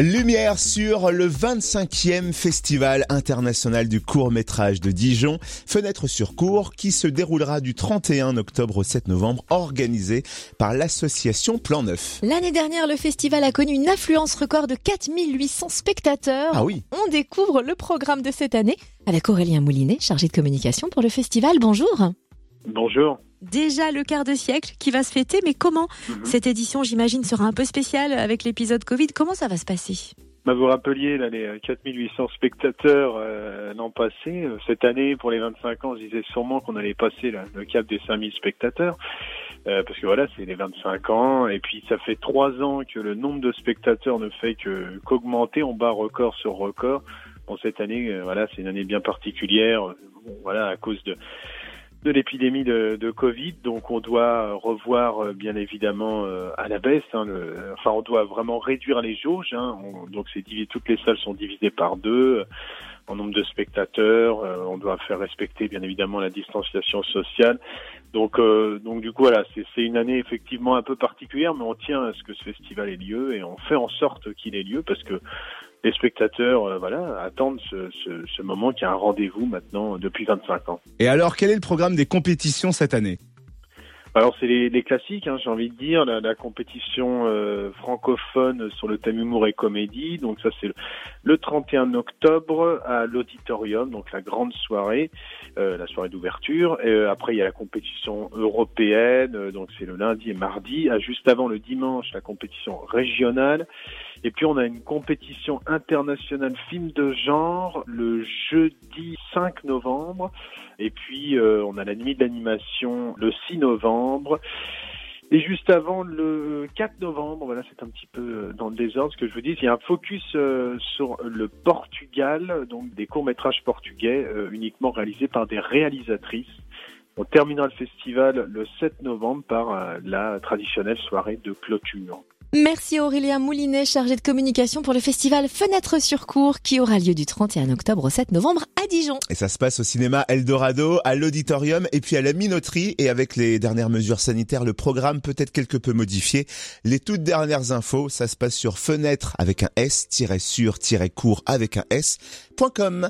Lumière sur le 25e Festival international du court métrage de Dijon, Fenêtre sur cours, qui se déroulera du 31 octobre au 7 novembre, organisé par l'association Plan Neuf. L'année dernière, le festival a connu une affluence record de 4800 spectateurs. Ah oui. On découvre le programme de cette année avec Aurélien Moulinet, chargé de communication pour le festival. Bonjour. Bonjour. Déjà le quart de siècle qui va se fêter, mais comment Mhm. Cette édition, j'imagine, sera un peu spéciale avec l'épisode Covid? Comment ça va se passer? Bah, vous rappeliez là, les euh, 4800 spectateurs euh, l'an passé. Euh, Cette année, pour les 25 ans, je disais sûrement qu'on allait passer là, le cap des 5000 spectateurs. Euh, parce que voilà, c'est les 25 ans. Et puis, ça fait trois ans que le nombre de spectateurs ne fait que qu'augmenter. On bat record sur record. Bon, cette année, euh, voilà, c'est une année bien particulière. euh, Bon, voilà, à cause de de l'épidémie de, de Covid, donc on doit revoir euh, bien évidemment euh, à la baisse. Hein, le, enfin, on doit vraiment réduire les jauges. Hein, on- donc c'est toutes les salles sont divisées par deux euh, en nombre de spectateurs. euh, on doit faire respecter bien évidemment la distanciation sociale. Donc, euh, donc du coup voilà, c'est une année effectivement un peu particulière, mais on tient à ce que ce festival ait lieu et on fait en sorte qu'il ait lieu parce que les spectateurs, euh, voilà, attendent ce, ce, ce moment qui a un rendez-vous maintenant depuis 25 ans. Et alors, quel est le programme des compétitions cette année? Alors c'est les, les classiques, hein, j'ai envie de dire, la, la compétition euh, francophone sur le thème humour et comédie. Donc ça c'est le, le 31 octobre à l'auditorium, donc la grande soirée, euh, la soirée d'ouverture. Et, euh, après il y a la compétition européenne, euh, donc c'est le lundi et mardi. À juste avant le dimanche la compétition régionale. Et puis on a une compétition internationale film de genre le jeudi 5 novembre. Et puis euh, on a la nuit de l'animation le 6 novembre. Et juste avant le 4 novembre, voilà, c'est un petit peu euh, dans le désordre ce que je vous dis. Il y a un focus euh, sur le Portugal, donc des courts-métrages portugais euh, uniquement réalisés par des réalisatrices. On terminera le festival le 7 novembre par euh, la traditionnelle soirée de clôture. Merci Aurélien Moulinet, chargé de communication pour le festival Fenêtre sur cours qui aura lieu du 31 octobre au 7 novembre à Dijon. Et ça se passe au cinéma Eldorado, à l'auditorium et puis à la minoterie. Et avec les dernières mesures sanitaires, le programme peut être quelque peu modifié. Les toutes dernières infos, ça se passe sur fenêtre avec un S, sur, court avec un S.com.